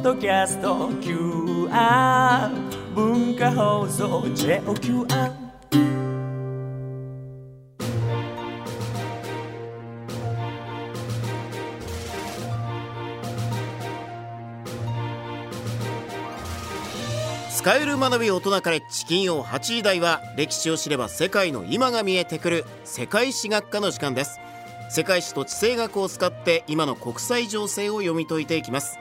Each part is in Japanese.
ッドキャスト QR 文化放送 JOQR 使える学び大人カレッジ金曜8時台は歴史を知れば世界の今が見えてくる世界史学科の時間です。世界史と地政学を使って今の国際情勢を読み解いていきます。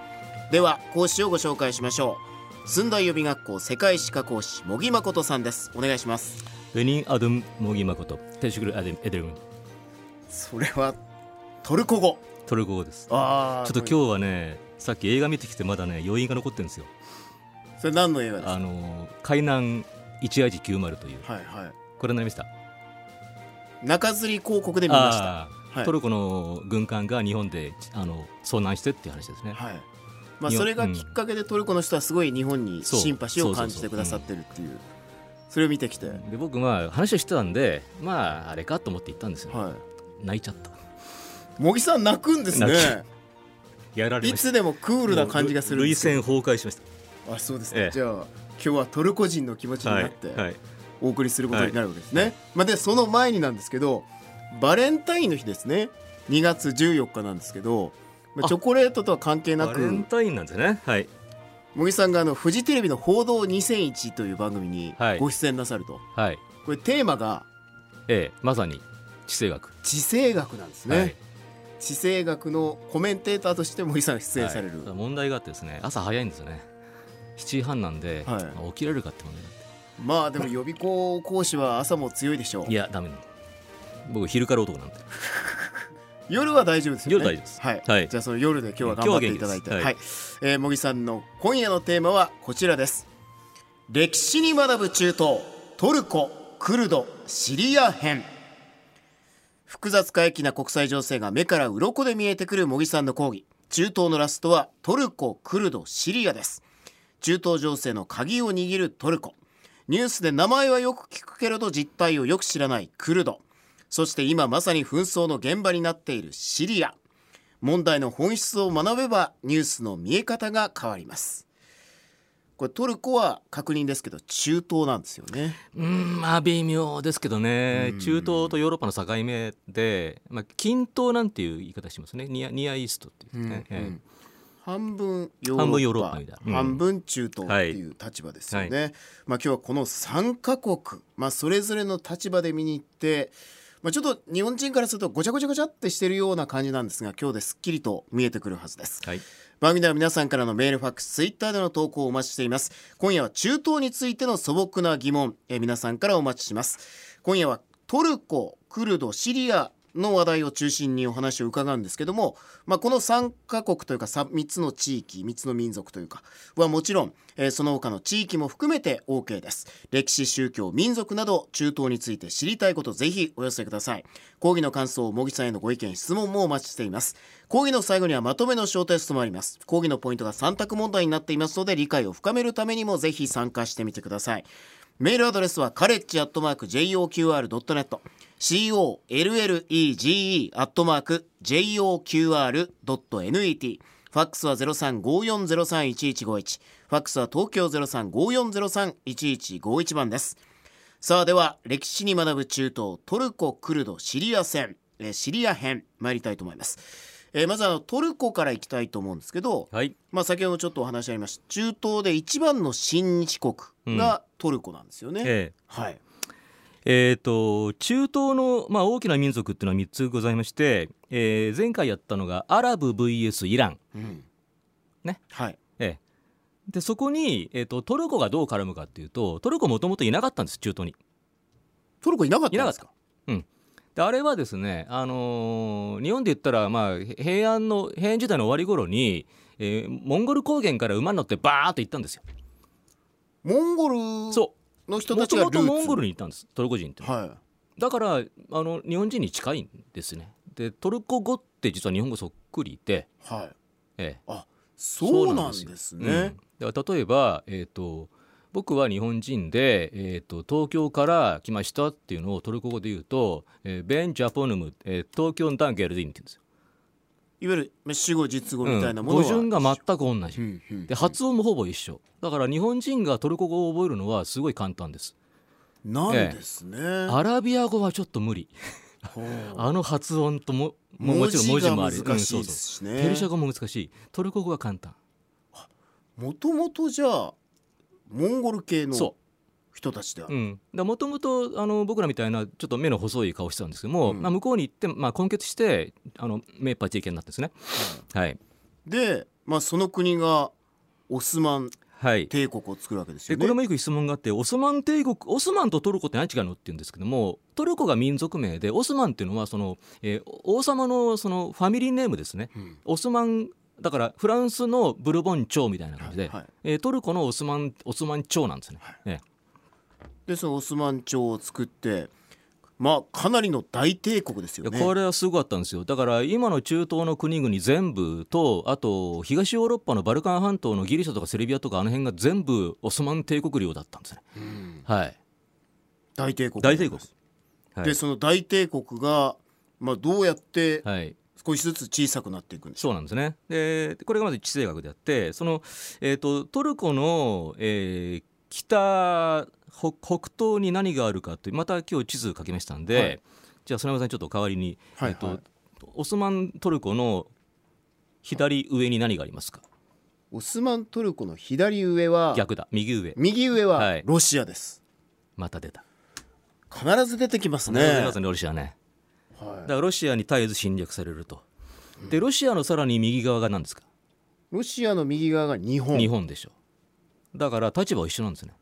では講師をご紹介しましょう。駿台予備学校世界史科講師茂木誠さんです。お願いします。ベニン・アドゥン・モギマコト。テシュグル・アデエデルムそれはトルコ語。トルコ語です。あちょっと今日はねさっき映画見てきてまだね余韻が残ってるんですよ。日それ何の映画ですか？あの海南1190という。はいはい。これになりました？中吊り広告で見ました。はい。トルコの軍艦が日本であの遭難してっていう話ですね。はいまあ、それがきっかけでトルコの人はすごい日本にシンパシーを感じてくださってるっていう。それを見てきて、で僕まあ話をしてたんでまああれかと思って行ったんですよ、は泣いちゃった。い、茂木さん泣くんですね。泣やらいつでもクールな感じがするん涙腺崩壊しましたあそうですか、ええ。じゃあ今日はトルコ人の気持ちになってはいはいお送りすることになるわけですね、まあ、でその前になんですけどバレンタインの日ですね。2月14日なんですけど、まあ、あチョコレートとは関係なバレンくタインなんですね。はい。茂木さんがあのフジテレビの「報道2001」という番組にはい。ご出演なさると、はい。これテーマがええまさに地政学。地政学なんですね、はい。地政学のコメンテーターとして森さんが出演される、はい。問題があってですね朝早いんですよね。7時半なんで、はい。まあ起きられるかって問題まあでも予備校講師は朝も強いでしょう。ていやダメ。僕昼から男なんで夜は大丈夫ですよね。夜大丈夫です。はい、はい。じゃあその夜で今日は頑張っていただいて。ははい元気です。えー茂木さんの今夜のテーマはこちらです。歴史に学ぶ中東トルコクルドシリア編。複雑過激な国際情勢が目から鱗で見えてくる茂木さんの講義。中東のラストはトルコクルドシリアです。中東情勢の鍵を握るトルコ。ニュースで名前はよく聞くけれど実態をよく知らないクルドそして今まさに紛争の現場になっているシリア。問題の本質を学べばニュースの見え方が変わります。これトルコは確認ですけど中東なんですよね。うんまあ微妙ですけどね。うん中東とヨーロッパの境目で、まあ、近東なんていう言い方しますね。ニアニアイーストっていうね、ええ。半分ヨーロッパ半分ヨーロッパ半分中東っていう立場ですよね、まあ今日はこの3カ国、まあ、それぞれの立場で見に行ってまあ、ちょっと日本人からするとごちゃごちゃごちゃってしてるような感じなんですが今日ですっきりと見えてくるはずです。はい。番組では皆さんからのメールファックスツイッターでの投稿をお待ちしています。今夜は中東についての素朴な疑問えー皆さんからお待ちします。今夜はトルコクルドシリアの話題を中心にお話を伺うんですけども、まあ、この3カ国というか 3, 3つの地域3つの民族というかはもちろん、えーその他の地域も含めて OK です。歴史宗教民族など中東について知りたいことぜひお寄せください。講義の感想茂木さんへのご意見質問もお待ちしています。講義の最後にはまとめの小テストもあります。講義のポイントが3択問題になっていますので理解を深めるためにもぜひ参加してみてください。メールアドレスはカレッジアットマーク JOQR.net COLLEGE アットマーク JOQR.net ファックスは0354031151ファックスは東京0354031151番です。さあでは歴史に学ぶ中東トルコクルドシリア戦シリア編参りたいと思います、えーまずあのトルコから行きたいと思うんですけど、はい。まあ、先ほどちょっとお話ありました中東で一番の親日国がトルコなんですよね、えはい。ええーと中東の、まあ、大きな民族っていうのは3つございまして、えー前回やったのがアラブ VS イラン、うん。ね。はい。ええ。でそこに、えー、とトルコがどう絡むかっていうとトルコもともといなかったんです中東に。トルコいなかったんですか？であれはですね、あのー日本で言ったら、まあ、平安の平安時代の終わり頃に、えーモンゴル高原から馬に乗ってバーッと行ったんですよ。モンゴルその人うもともたちがルーツとモンゴルに行ったんですトルコ人って。は。だからあの日本人に近いんですね。でトルコ語って実は日本語そっくりで、いはい。ええ。あそうなんですうんね、だから例えば、えー、と僕は日本人で、えー、と東京から来ましたっていうのをトルコ語で言うと、えーベン・ジャポヌム、えー東京ンダンゲルディンって言うんですよ。いわゆるまあ主語実語みたいなものは、語順が全く同じ、うんうんで発音もほぼ一緒。だから日本人がトルコ語を覚えるのはすごい簡単です。なんですね、アラビア語はちょっと無理。あの発音ともももちろん文字もある文字が難しいうんそうそう。ねペルシャ語も難しい。トルコ語は簡単。もともとじゃあモンゴル系のそ人たちであう、る、もともとあの僕らみたいなちょっと目の細い顔してたんですけども、うん。まあ、向こうに行って、まあ、根血してあの目パチ系になってですね。はい。で、まあ、その国がオスマンはい。帝国を作るわけですよね。でこれもよく質問があってオスマン帝国オスマンとトルコって何違うのって言うんですけどもトルコが民族名でオスマンっていうのはその、えー王様のそのファミリーネームですね。うん。オスマンだからフランスのブルボン朝みたいな感じで、はいはい。えートルコのオスマンオスマン朝なんですね、えでそのオスマン朝を作ってまあかなりの大帝国ですえよね。これはすごかったんですよ。だから今の中東の国々全部とあと東ヨーロッパのバルカン半島のギリシャとかセルビアとかあの辺が全部オスマン帝国領だったんですね、うん。はい。大帝国。大帝国。はい。でその大帝国が、まあ、どうやってはい少しずつ小さくなっていくそうなんですね。でこれがまず地政学であってその、えー、とトルコの、えー北北北東に何があるかというまた今日地図書きましたんで、はい。じゃあ曽山さんちょっと代わりに、はいえーとはい。オスマントルコの左上に何がありますか？うオスマントルコの左上は逆だ。右上。右上ははい。ロシアです、また出た。必ず出てきますね。ね、ロシアね。はいだからロシアに絶えず侵略されると。でロシアのさらに右側が何ですか？ロシアの右側が日本。日本でしょ。だから立場は一緒なんですね。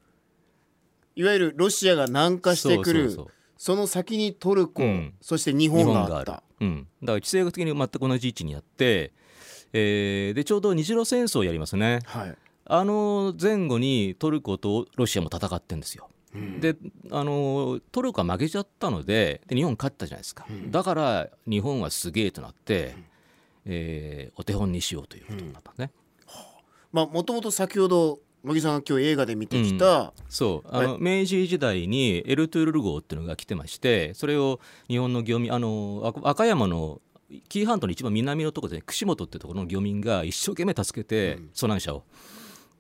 いわゆるロシアが南下してくるその先にトルコ、うん。そして日日本があった。うん、だから地政学的に全く同じ位置にあって、えーでちょうど日露戦争をやりますね。はい。あの前後にトルコとロシアも戦ってんですようん。であのトルコは負けちゃったのでで日本勝ったじゃないですか、だから日本はすげえとなって、えーお手本にしようということになったね、まあ。もともと先ほど茂木さんが今日映画で見てきた、そう。あの、明治時代にエルトゥールル号っていうのが来てましてそれを日本の漁民あのあ和歌山の紀伊半島の一番南のところで、ね、串本っていうところの漁民が一生懸命助けて遭難者を、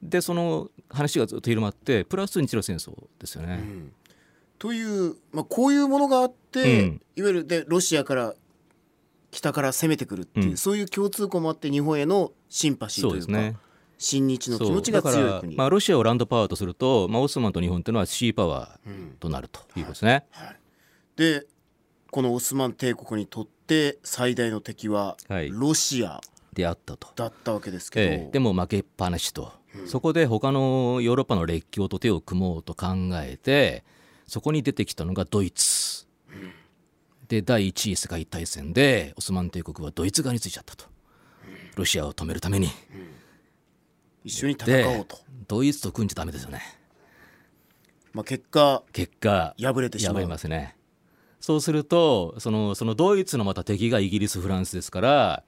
でその話がずっと広まってプラス日露戦争ですよね、という、まあ、こういうものがあって、うん。いわゆるでロシアから北から攻めてくるっていう、うん。そういう共通項もあって日本へのシンパシーというかそうですね。親日の気持ちが強い国。まあ、ロシアをランドパワーとすると、まあ、オスマンと日本っていうのはシーパワうん。ーとなるということですね、でこのオスマン帝国にとって最大の敵ははい。ロシアであったと。だったわけですけど、ええ。でも負けっぱなしと、そこで他のヨーロッパの列強と手を組もうと考えてそこに出てきたのがドイツ、で第一次世界大戦でオスマン帝国はドイツ側についちゃったと。ロシアを止めるために。一緒に戦おうでと、ドイツと組んじゃダメですよね。まあ、結果結果敗れてしまう。敗れますね。そうするとそのそのドイツのまた敵がイギリスフランスですから、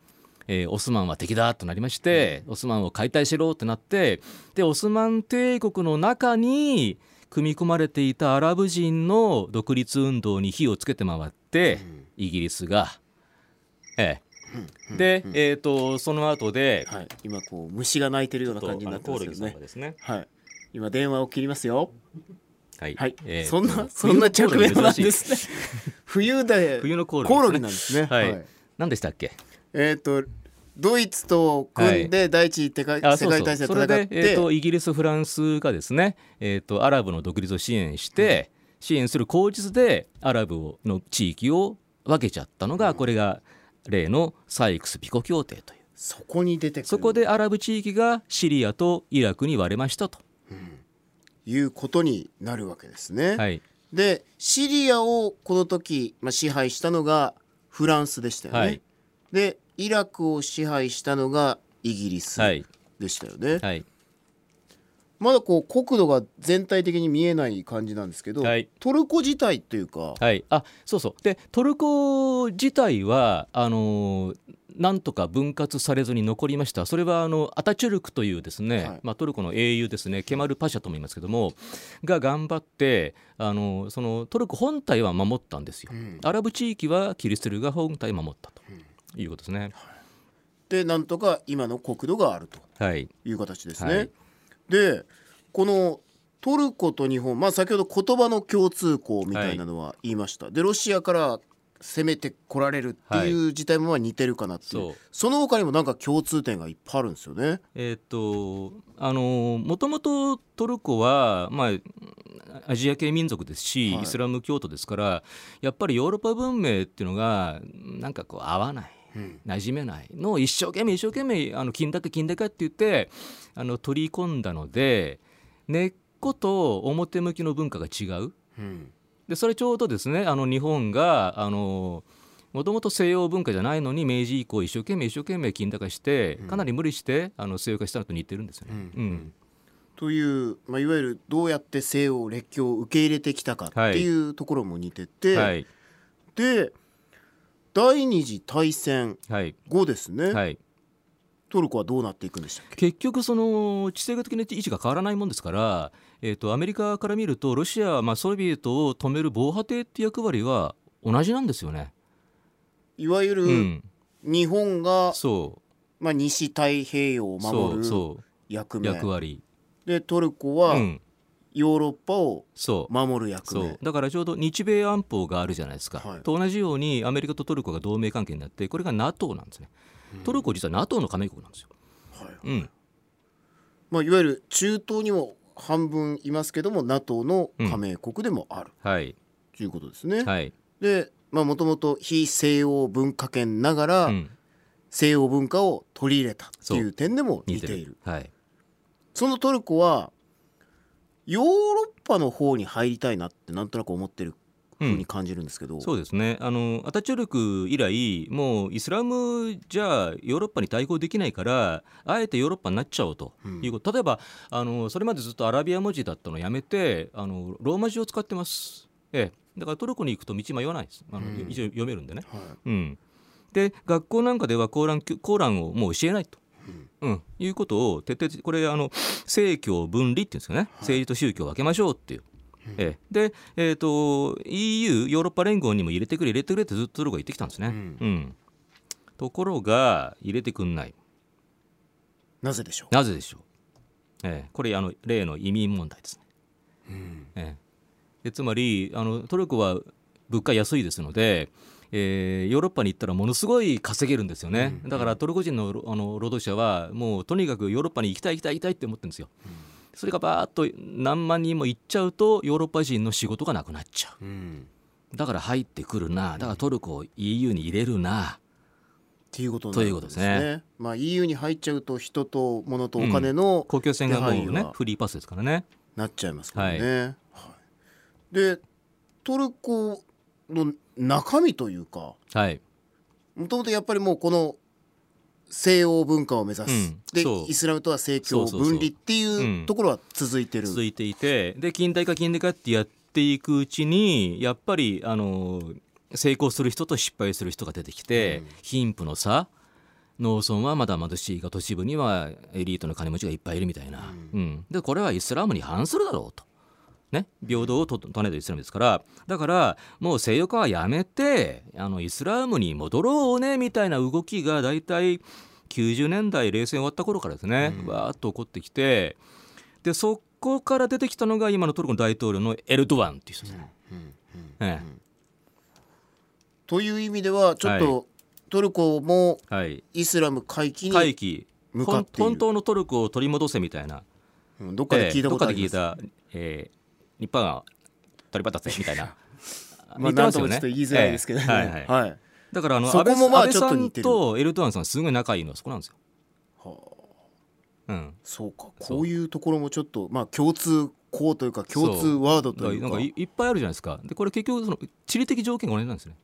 えーオスマンは敵だとなりまして、オスマンを解体しろってなってでオスマン帝国の中に組み込まれていたアラブ人の独立運動に火をつけて回って、イギリスが、ええ。で、えー、とその後で、はい、今こう虫が鳴いてるようなと感じになってますけどね。ね、はい。今電話を切りますよ。はい。はい、えーそんなとそんな着面なんですね。冬で冬のコオロギなんですね。はい、何でしたっけ？えっ、とドイツと組んで第一次世界あ世界大戦戦って。で、えー、とイギリスフランスがですね、えー、とアラブの独立を支援して、支援する口実でアラブをの地域を分けちゃったのが、これが例のサイクス・ピコ協定という。そこに出てそこでアラブ地域がシリアとイラクに割れましたと。いうことになるわけですね、はい。でシリアをこの時、まあ、支配したのがフランスでしたよね、はい。でイラクを支配したのがイギリスはい。でしたよね、はい。まだこう国土が全体的に見えない感じなんですけど、はい。トルコ自体というか、はい、あそうそう。でトルコ自体はあのーなんとか分割されずに残りました。それはあのアタチュルクというですね、はい。まあ、トルコの英雄ですね。ケマル・パシャとも言いますけどもが頑張ってあのそのトルコ本体は守ったんですよ、ん。アラブ地域はキリストルが本体を守ったということですね。でなんとか今の国土があると。はい。いう形ですね。はい。でこのトルコと日本、まあ、先ほど言葉の共通項みたいなのは言いました、でロシアから攻めてこられるっていう事態もまあ似てるかなっていう、そう。その他にもなんか共通点がいっぱいあるんですよね。えーっとあのもともとトルコは、まあ、アジア系民族ですし、はい。イスラム教徒ですからやっぱりヨーロッパ文明っていうのがなんかこう合わない。うん馴染めない。のを一生懸命一生懸命あの金だけ金だけって言ってあの取り込んだので根っこと表向きの文化が違う。うんでそれちょうどですねあの日本があのもともと西洋文化じゃないのに明治以降一生懸命一生懸命金高してかなり無理してあの西洋化したのと似てるんですよね。うん。という、まあ、いわゆるどうやって西洋列強を受け入れてきたかっていうところも似てて、はい。で第二次大戦はい。後ですね、はい、トルコはどうなっていくんでしたっけ？結局その地政学的な位置が変わらないもんですから、えー、とアメリカから見るとロシアはまあソビエトを止める防波堤って役割は同じなんですよね。いわゆるうん、日本が、そまあ、西太平洋を守る役目。う役割、でトルコはうん、ヨーロッパを守る役目、だからちょうど日米安保があるじゃないですか、はい。と同じようにアメリカとトルコが同盟関係になってこれが NATO なんですね、トルコ実は NATO の加盟国なんですよ、はいうん、まあ、いわゆる中東にも半分いますけども NATO の加盟国でもある。はい。ということですね。はい、でもともと非西洋文化圏ながら、うん、西洋文化を取り入れたっていう点でも似似てている。る。はい。そのトルコはヨーロッパの方に入りたいなってなんとなく思ってるふうに感じるんですけど、そうですね。あのアタチュルク以来もうイスラムじゃヨーロッパに対抗できないからあえてヨーロッパになっちゃおうと。いうこと、例えばあのそれまでずっとアラビア文字だったのをやめてあのローマ字を使ってます、ええ、だからトルコに行くと道迷わないです。あの、うん。一応読めるんでね、はい。うん、で学校なんかではコーランコーランをもう教えないと。うん、いうことを徹底的これあの政教分離っていうんですかね、政治と宗教を分けましょうっていう、ええ。で、えー、と EU ヨーロッパ連合にも入れてくれ入れてくれってずっとトルコが言ってきたんですね、ううん。ところが入れてくんない。なぜでしょなぜでしょう、ええ。これあの例の移民問題ですね、う、うん。ええ。でつまりあのトルコは物価安いですので、えーヨーロッパに行ったらものすごい稼げるんですよね、だからトルコ人のあの労働者はもうとにかくヨーロッパに行きたい行きたい行きたいって思ってるんですよ、それがバーッと何万人も行っちゃうとヨーロッパ人の仕事がなくなっちゃう。ん。うだから入ってくるな。だからトルコを EU に入れるな。っていうことなるんことですね。ね。まあ EU に入っちゃうと人と物とお金の公共船がもうねフリーパスですからね。なっちゃいますからね。はい。でトルコの中身というかはい。もともとやっぱりもうこの西欧文化を目指す、うん。でイスラムとは正教分離っていうところは続いてる。続いていてで近代化近代化ってやっていくうちにやっぱりあの成功する人と失敗する人が出てきて、貧富の差農村はまだ貧しいが都市部にはエリートの金持ちがいっぱいいるみたいな、うん。でこれはイスラムに反するだろうと。ね、平等をと唱えたイスラムですからだからもう西洋化はやめてあのイスラムに戻ろうねみたいな動きが大体90年代冷戦終わった頃からですね、わーっと起こってきてでそこから出てきたのが今のトルコの大統領のエルドアンっていう人ですね。えという意味ではちょっとトルコもイスラム回帰に、向かっている。本当のトルコを取り戻せみたいな。うんどっかで聞いたことあります。ええどっかで聞いた、えー日本が取り渡せみたいな。まあ似てますよね。なんともちょっと言いづらいですけどね。ええ。はい。はいはい。だからあのそこもまあ安倍さんとエルドアンさんすごい仲いいのはそこなんですよ。うん、そうか。こういうところもちょっとまあ共通項というか共通ワードというか。なんかいいっぱいあるじゃないですか。でこれ結局その地理的条件が同じなんですね。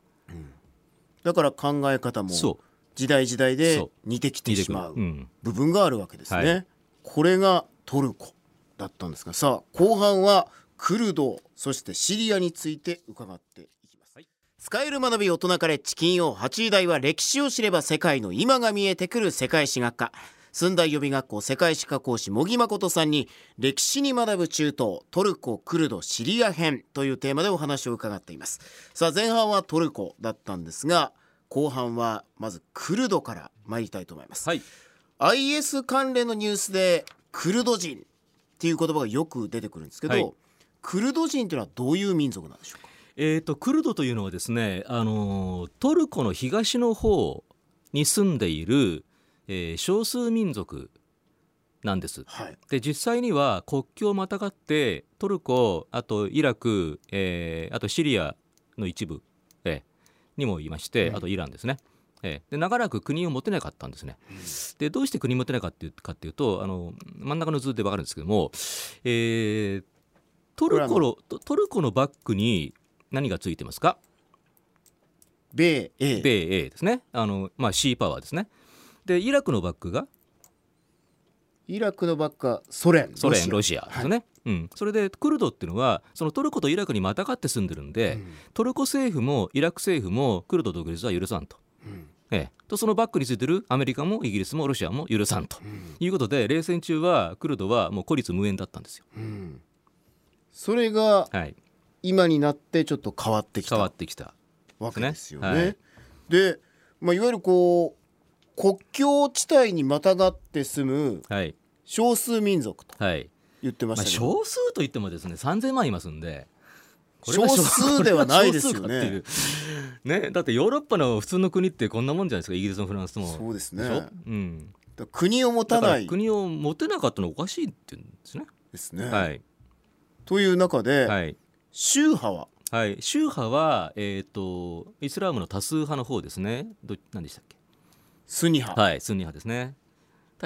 だから考え方もそ時代時代で似てきてしまううん。部分があるわけですね、はい。これがトルコだったんですが。さあ後半はクルドそしてシリアについて伺っていきます、使える学び大人カレッジ金曜8時台は歴史を知れば世界の今が見えてくる世界史学科。寸大予備学校世界史科講師茂木誠さんに歴史に学ぶ中東トルコクルドシリア編というテーマでお話を伺っています。さあ前半はトルコだったんですが後半はまずクルドから参りたいと思います、はい。IS 関連のニュースでクルド人っていう言葉がよく出てくるんですけど、はいクルド人っていうのはどういう民族なんでしょうか？えー、とクルドというのはですね、あのートルコの東の方に住んでいる、えー少数民族なんです。はいで実際には国境をまたがってトルコあとイラク、えーあとシリアの一部、えーにもいまして、うんあとイランですね。えーで長らく国を持てなかったんですね。でどうして国を持てなかったかっていうとあの真ん中の図で分かるんですけども、えートルコのトトルコのバックに何がついてますか？米英。米英ですね。あの、まあ、シーパワーですね。でイラクのバックが？イラクのばっかソ連。ソ連ロシア。ですね、うん、それでクルドっていうのはそのトルコとイラクにまたがって住んでるんで、うん。トルコ政府もイラク政府もクルド独立は許さんと,、うん。ええ、とそのバックについてるアメリカもイギリスもロシアも許さんとうん。いうことで冷戦中はクルドはもう孤立無縁だったんですよ。うんそれがはい、今になってちょっと変わってきた変わわってきた。けですよね。はいで、まあ、いわゆるこう国境地帯にまたがって住むはい少数民族とはい言ってままあ、したけど、少数といってもですね3000万いますんで少が数ではないですよね。ねだってヨーロッパの普通の国ってこんなもんじゃないですかイギリスもフランスも。そうですね。うん、国を持たないら国を持てなかったのはおかしいって言うんですね。ですね。はい、という中で、はい。宗派は？はい、宗派は、えー、とイスラムの多数派の方ですね。ど何でしたっけ？スニ派、はいスンニ派ですね。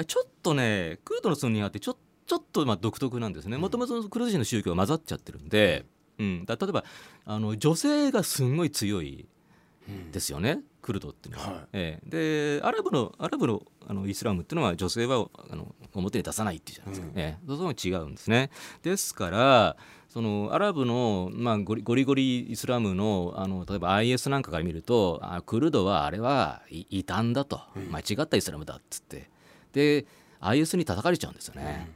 ちょっとねクルドのスンニ派ってちょちょっとまあ独特なんですね。もともとクルド人の宗教が混ざっちゃってるんで、うん、だ例えばあの女性がすんごい強いですよね、クルドっていうのは、はい。ええ。でアラブのアラブのあのイスラムっていうのは女性はあの表に出さないっていうじゃないですか、ええ。そういうの違うんですね。ですからそのアラブの、まあ、ゴリゴリゴリイスラムのあの例えば IS なんかから見るとあクルドはあれはい異端だと、間違ったイスラムだっつって。で IS に叩かれちゃうんですよね、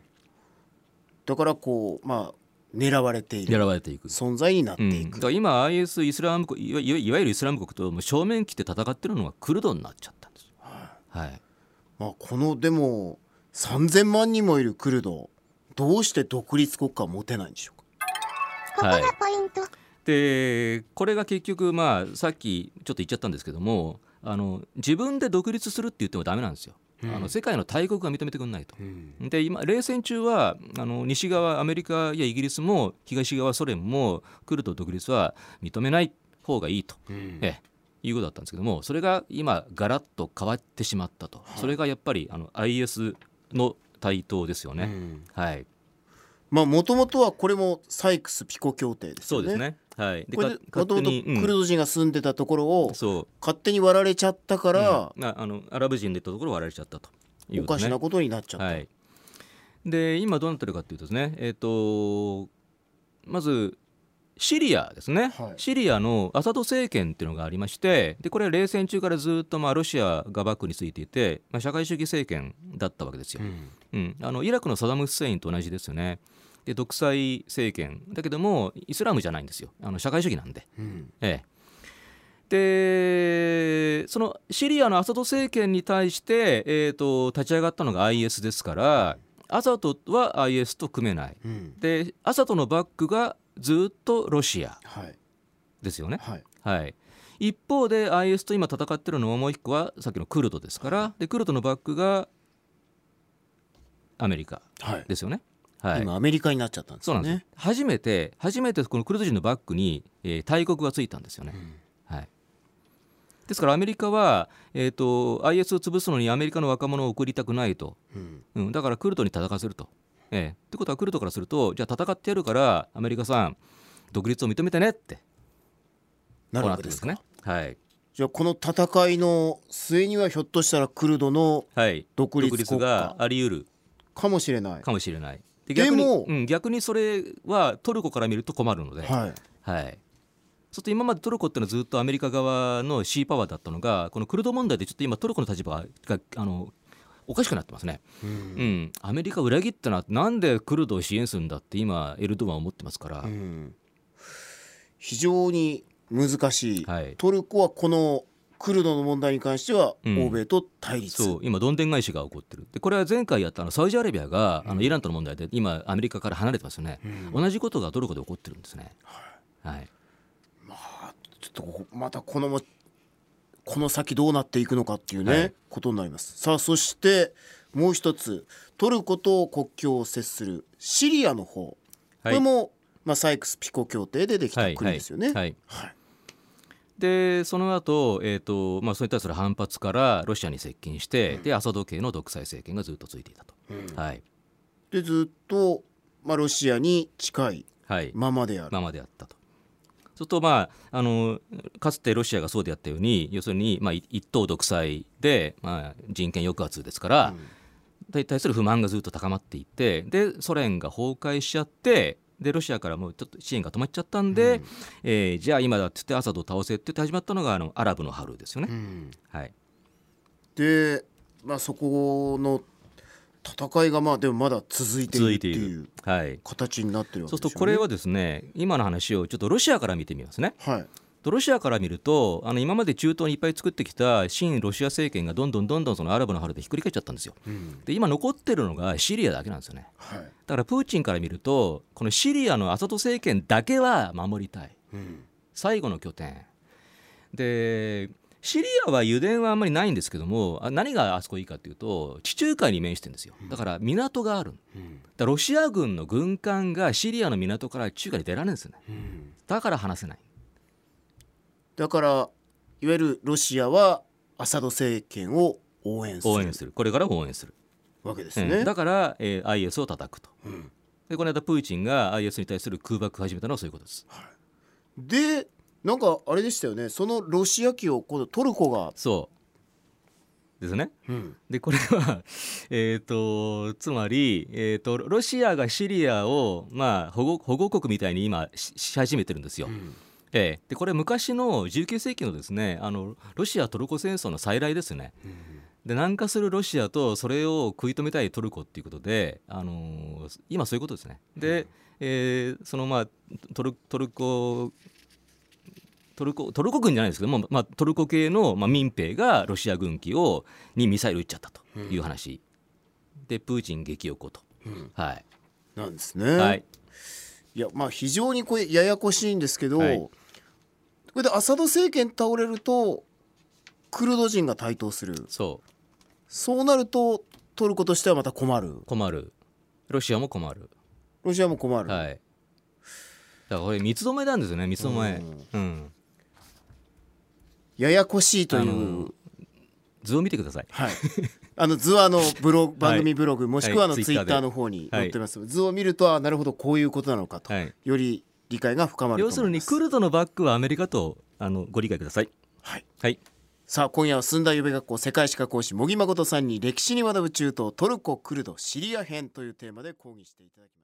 だからこうまあ狙われてい狙るわれていく。存在になってうん、いく、だから今 IS イスラム国いわいわゆるイスラム国ともう正面切って戦ってるのがクルドになっちゃったんですよ。はい、まあ、このでも3,000万人もいるクルドどうして独立国家を持てないんでしょうか？はいここがポイント。でこれが結局まあさっきちょっと言っちゃったんですけどもあの自分で独立するって言ってもダメなんですよ。あの世界の大国が認めてくれないと。で今冷戦中はあの西側アメリカやイギリスも東側ソ連もクルド独立は認めない方がいいと、ええ。いうことだったんですけどもそれが今ガラッと変わってしまったと、それがやっぱりあの IS の台頭ですよね。はい、まあもともとはこれもサイクス・ピコ協定ですよね。そうですね。はい、でかもともとクルド人が住んでたところをうんそう。勝手に割られちゃったから、うん。ああのアラブ人で言ったところを割られちゃったというね。おかしなことになっちゃった、はい、で今どうなってるかというとですねえっ、とまずシリアですね、はい。シリアのアサド政権っていうのがありましてでこれは冷戦中からずっとまあロシアがバックについていて、まあ、社会主義政権だったわけですよ、うん。あのイラクのサダム・フセインと同じですよねで独裁政権。だけどもイスラムじゃないんですよ。あの社会主義なんで、うん。ええ、でそのシリアのアサド政権に対して、えー、と立ち上がったのが IS ですからアサドは IS と組めない。うん。でアサドのバックがずっとロシアはい。ですよね、はい。はい、一方で IS と今戦ってるのはもう一個はさっきのクルドですから。でクルドのバックがアメリカはい。ですよね。はい、今アメリカになっちゃったんですよね。そうなんです、初めて初めてこのクルド人のバックに、えー大国がついたんですよね、はい、ですからアメリカは、えー、と IS を潰すのにアメリカの若者を送りたくないと、うん。うん、だからクルドに戦わせると。ええってことはクルドからするとじゃあ戦ってやるからアメリカさん独立を認めてねってなるわけですすね。はい、じゃあこの戦いの末にはひょっとしたらクルドのはい、独立国家。があり得る。かもしれない。かもしれない。でで逆にもうん、逆にそれはトルコから見ると困るので、はい。はい、そうすると今までトルコっていうのはずっとアメリカ側のシーパワーだったのがこのクルド問題でちょっと今トルコの立場があのおかしくなってますね、うん。アメリカ裏切ったななんでクルドを支援するんだって今エルドアンは思ってますから、うん。非常に難しい、はい。トルコはこのクルドの問題に関してはうん。欧米と対立、そう今どんでん返しが起こってる。でこれは前回やったあのサウジアラビアがあのイランとの問題で今アメリカから離れてますよね、同じことがトルコで起こってるんですね、はい。ちょっとまたこのもこの先どうなっていくのかっていうね、はい。ことになります。さあそしてもう一つトルコと国境を接するシリアの方、これも、まあ、サイクス・ピコ協定でできた国ですよね、はいはい。はいでその後、えーとまあそれに対する反発からロシアに接近して、でアサド系の独裁政権がずっと続いていたと、はい。でずっと、まあ、ロシアに近いはい。ままである、ままであったと。そうするとまああのかつてロシアがそうであったように要するに、まあ、い一党独裁で、まあ、人権抑圧ですから、に対する不満がずっと高まっていってでソ連が崩壊しちゃってでロシアからもうちょっと支援が止まっちゃったんで、えーじゃあ今だって言ってアサドを倒せって言って始まったのがあのアラブの春ですよね。うんはい、で、まあ、そこの戦いがまあでもまだ続いているって続いうる。はい形になってるわそうけですよねするとこれはですね今の話をちょっとロシアから見てみますね。はいとロシアから見るとあの今まで中東にいっぱい作ってきた親ロシア政権がどんどんどんどんそのアラブの春でひっくり返っちゃったんですよ。うん。で今残ってるのがシリアだけなんですよね。はい。だからプーチンから見るとこのシリアのアサド政権だけは守りたい。うん。最後の拠点。でシリアは油田はあんまりないんですけどもあ何があそこいいかというと地中海に面してるんですよ。だから港があるうん。らロシア軍の軍艦がシリアの港から地中海に出られないんですよね。うん。だから話せないだからいわゆるロシアはアサド政権を応援する。応援する。これからも応援する、わけですね。うん。だから、えー IS を叩くと。うん。でこの間プーチンが IS に対する空爆を始めたのはそういうことです。でなんかあれでしたよね。そのロシア機を今度トルコが、そう。ですね。うん。でこれは えーとつまり、えー、とロシアがシリアを、まあ、保護保護国みたいに今しし始めてるんですよ。ええ。でこれ昔の19世紀のですねあのロシア・トルコ戦争の再来ですね。で南下するロシアとそれを食い止めたいトルコっていうことで、あのー今そういうことですね。で、えーそのまあトルトルコトルコトルコ軍じゃないですけども、まあ、トルコ系の、まあ、民兵がロシア軍機をにミサイル撃っちゃったという話、でプーチン激横と、うん。はい、なんですね。はい。い、やまあ非常にこれややこしいんですけど、はい。これでアサド政権倒れるとクルド人が台頭する。そう。そうなるとトルコとしてはまた困る。困る。ロシアも困る、ロシアも困る、はい、だからこれ三つどめなんですよね三つどめ、うん、ややこしいという、あの図を見てください。はい、あの図はあのブログ番組ブログ、もしくはあのはい。ツイッ Twitter で。ターの方に載ってます、図を見るとあなるほどこういうことなのかと、はい。より理解が深まると要するにクルドのバックはアメリカとあのご理解ください。はい、はい。さあ今夜は駿台予備学校世界史科講師茂木誠さんに歴史に学ぶ中東トルコクルドシリア編というテーマで講義していただきます